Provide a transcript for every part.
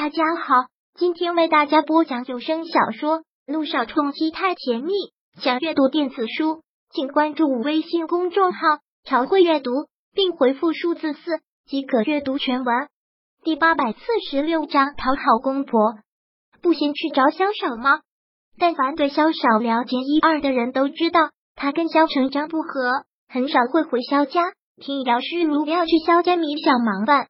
大家好，今天为大家播讲有声小说《路上冲击太甜蜜》。想阅读电子书，请关注微信公众号“朝会阅读”，并回复数字四即可阅读全文。第八百四十六章讨好公婆，不先去找萧少吗？但凡对萧少了解一二的人都知道，他跟萧成章不和，很少会回萧家。听姚诗如要去萧家，米小忙问。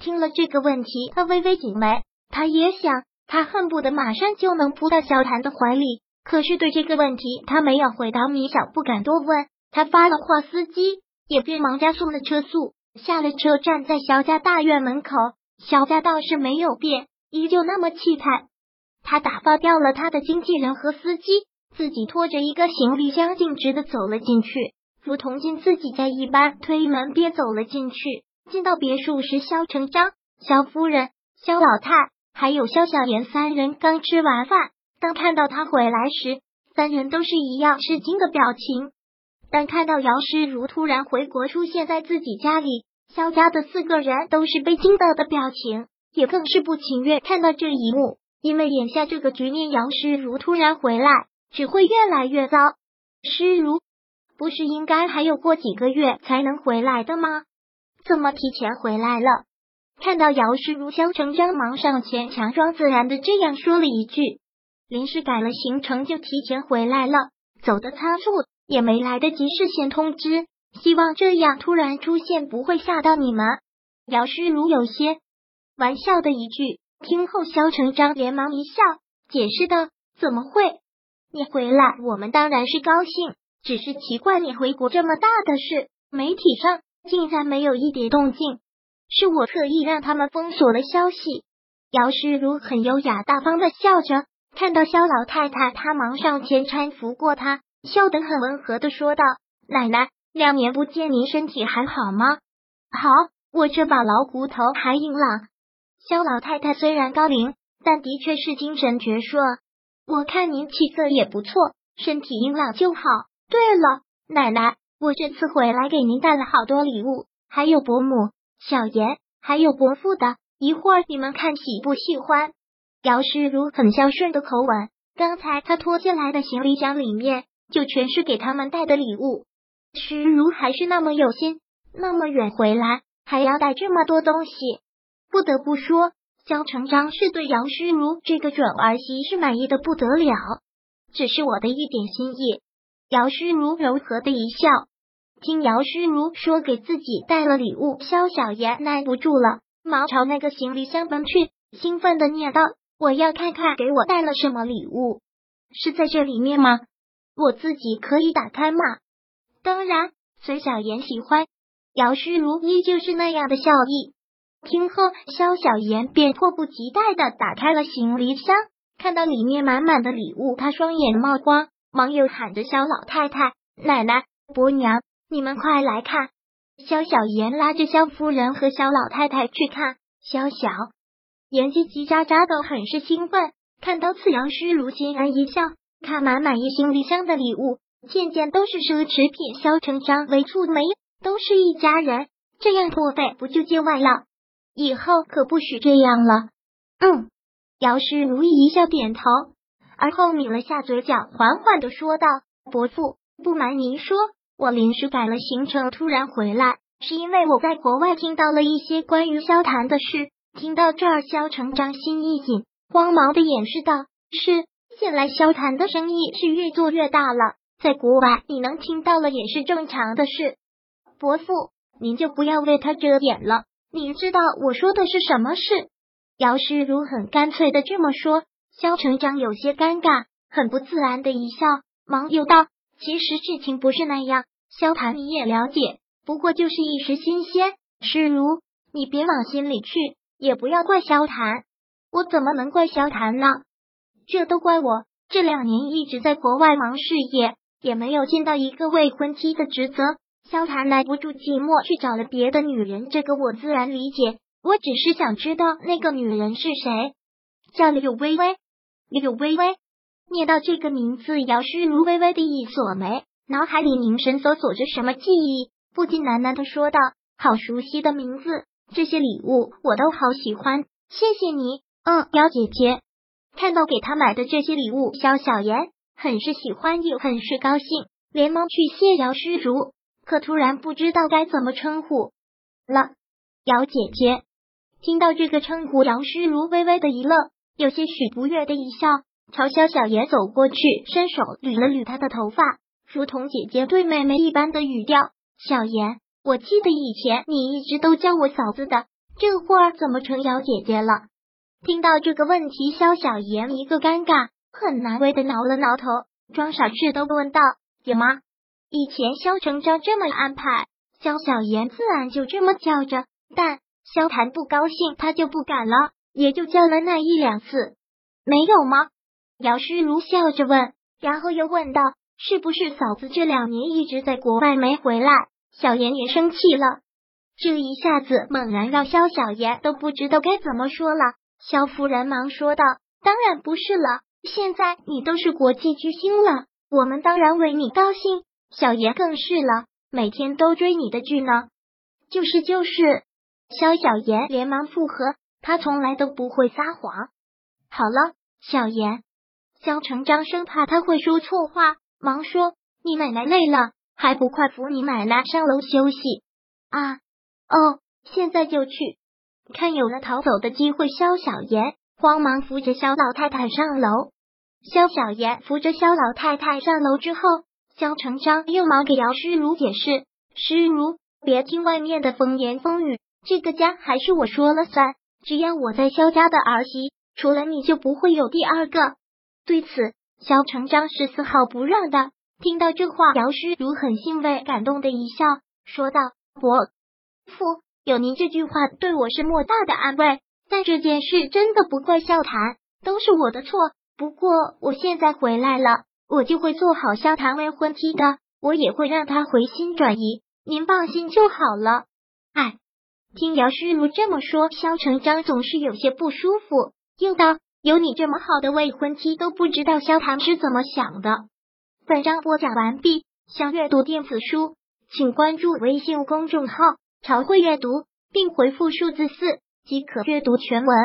听了这个问题，他微微紧眉。他也想，他恨不得马上就能扑到小谭的怀里。可是对这个问题，他没有回答。米小不敢多问，他发了话，司机也便忙加速了车速。下了车，站在萧家大院门口。萧家倒是没有变，依旧那么气派。他打发掉了他的经纪人和司机，自己拖着一个行李箱径直的走了进去。如同进自己家一般，推门便走了进去。进到别墅时，萧成章、萧夫人、萧老太还有萧小言三人刚吃完饭。当看到他回来时，三人都是一样吃惊的表情。但看到姚诗如突然回国出现在自己家里，萧家的四个人都是被惊到的表情，也更是不情愿看到这一幕。因为眼下这个局面，姚诗如突然回来，只会越来越糟。诗如不是应该还有过几个月才能回来的吗？怎么提前回来了？看到姚诗如，肖成章忙上前，强装自然的这样说了一句：“临时改了行程，就提前回来了，走的仓促，也没来得及事先通知。希望这样突然出现不会吓到你们。”姚诗如有些玩笑的一句，听后萧成章连忙一笑，解释道：“怎么会？你回来，我们当然是高兴，只是奇怪你回国这么大的事，媒体上。”竟然没有一点动静，是我特意让他们封锁了消息。姚诗如很优雅大方的笑着，看到肖老太太，她忙上前搀扶过她，笑得很温和的说道：“奶奶，两年不见，您身体还好吗？”“好，我这把老骨头还硬朗。”肖老太太虽然高龄，但的确是精神矍铄。我看您气色也不错，身体硬朗就好。对了，奶奶。我这次回来给您带了好多礼物，还有伯母、小妍，还有伯父的，一会儿你们看喜不喜欢？姚诗如很孝顺的口吻，刚才他拖进来的行李箱里面就全是给他们带的礼物。诗如还是那么有心，那么远回来还要带这么多东西，不得不说，萧成章是对姚诗如这个准儿媳是满意的不得了。只是我的一点心意。姚诗如柔和的一笑，听姚诗如说给自己带了礼物，萧小言耐不住了，忙朝那个行李箱奔去，兴奋的念道：“我要看看给我带了什么礼物，是在这里面吗？我自己可以打开吗？”当然，随小言喜欢。姚诗如依旧是那样的笑意。听后，萧小言便迫不及待的打开了行李箱，看到里面满满的礼物，他双眼冒光。忙又喊着肖老太太、奶奶、伯娘，你们快来看！肖小妍拉着肖夫人和肖老太太去看。肖小妍叽叽喳喳的，很是兴奋。看到次杨诗如欣然一笑，看满满一行李箱的礼物，件件都是奢侈品。肖成章微蹙眉，都是一家人，这样破费不就见外了？以后可不许这样了。嗯，姚氏如意一笑点头。而后抿了下嘴角，缓缓的说道：“伯父，不瞒您说，我临时改了行程，突然回来，是因为我在国外听到了一些关于萧谈的事。”听到这儿，萧成章心一紧，慌忙的掩饰道：“是，近来萧谈的生意是越做越大了，在国外你能听到了也是正常的事。伯父，您就不要为他遮掩了，您知道我说的是什么事？”姚诗如很干脆的这么说。萧成章有些尴尬，很不自然的一笑，忙又道：“其实事情不是那样，萧谈你也了解，不过就是一时新鲜。诗如，你别往心里去，也不要怪萧谈。我怎么能怪萧谈呢？这都怪我这两年一直在国外忙事业，也没有尽到一个未婚妻的职责。萧谈耐不住寂寞，去找了别的女人，这个我自然理解。我只是想知道那个女人是谁，叫柳微微。”柳微微念到这个名字，姚诗如微微的一锁眉，脑海里凝神搜索着什么记忆，不禁喃喃的说道：“好熟悉的名字，这些礼物我都好喜欢，谢谢你嗯，姚姐姐。看到给他买的这些礼物，肖小妍很是喜欢，也很是高兴，连忙去谢姚诗如，可突然不知道该怎么称呼了。姚姐姐听到这个称呼，姚诗如微微的一愣，有些许不悦的一笑，朝肖小妍走过去，伸手捋了捋她的头发，如同姐姐对妹妹一般的语调：“小妍，我记得以前你一直都叫我嫂子的，这会儿怎么成姚姐姐了？”听到这个问题，肖小妍一个尴尬，很难为的挠了挠头，装傻似的问道：“有吗？以前肖成章这么安排，肖小妍自然就这么叫着。但肖谈不高兴，他就不敢了，也就叫了那一两次。没有吗？”姚诗如笑着问，然后又问道：“是不是嫂子这两年一直在国外没回来？”小妍也生气了，这一下子猛然让肖小妍都不知道该怎么说了。萧夫人忙说道：“当然不是了，现在你都是国际巨星了，我们当然为你高兴。小爷更是了，每天都追你的剧呢。”“就是就是。”萧小言连忙附和，他从来都不会撒谎。好了，小言。萧成章生怕他会说错话，忙说：“你奶奶累了，还不快扶你奶奶上楼休息？”“啊，哦，现在就去。”看有了逃走的机会，肖小妍慌忙扶着肖老太太上楼。肖小妍扶着肖老太太上楼之后，肖成章又忙给姚诗如解释：“诗如，别听外面的风言风语，这个家还是我说了算。只要我在肖家的儿媳，除了你就不会有第二个。”对此，肖成章是丝毫不让的。听到这话，姚诗如很欣慰，感动的一笑，说道：“伯父。”有您这句话对我是莫大的安慰，但这件事真的不怪萧谈，都是我的错。不过我现在回来了，我就会做好萧谈未婚妻的，我也会让他回心转意，您放心就好了。哎，听姚诗如这么说，萧成章总是有些不舒服，又道：“有你这么好的未婚妻，都不知道萧唐是怎么想的。”本章播讲完毕，想阅读电子书，请关注微信公众号。朝会阅读，并回复数字四即可阅读全文。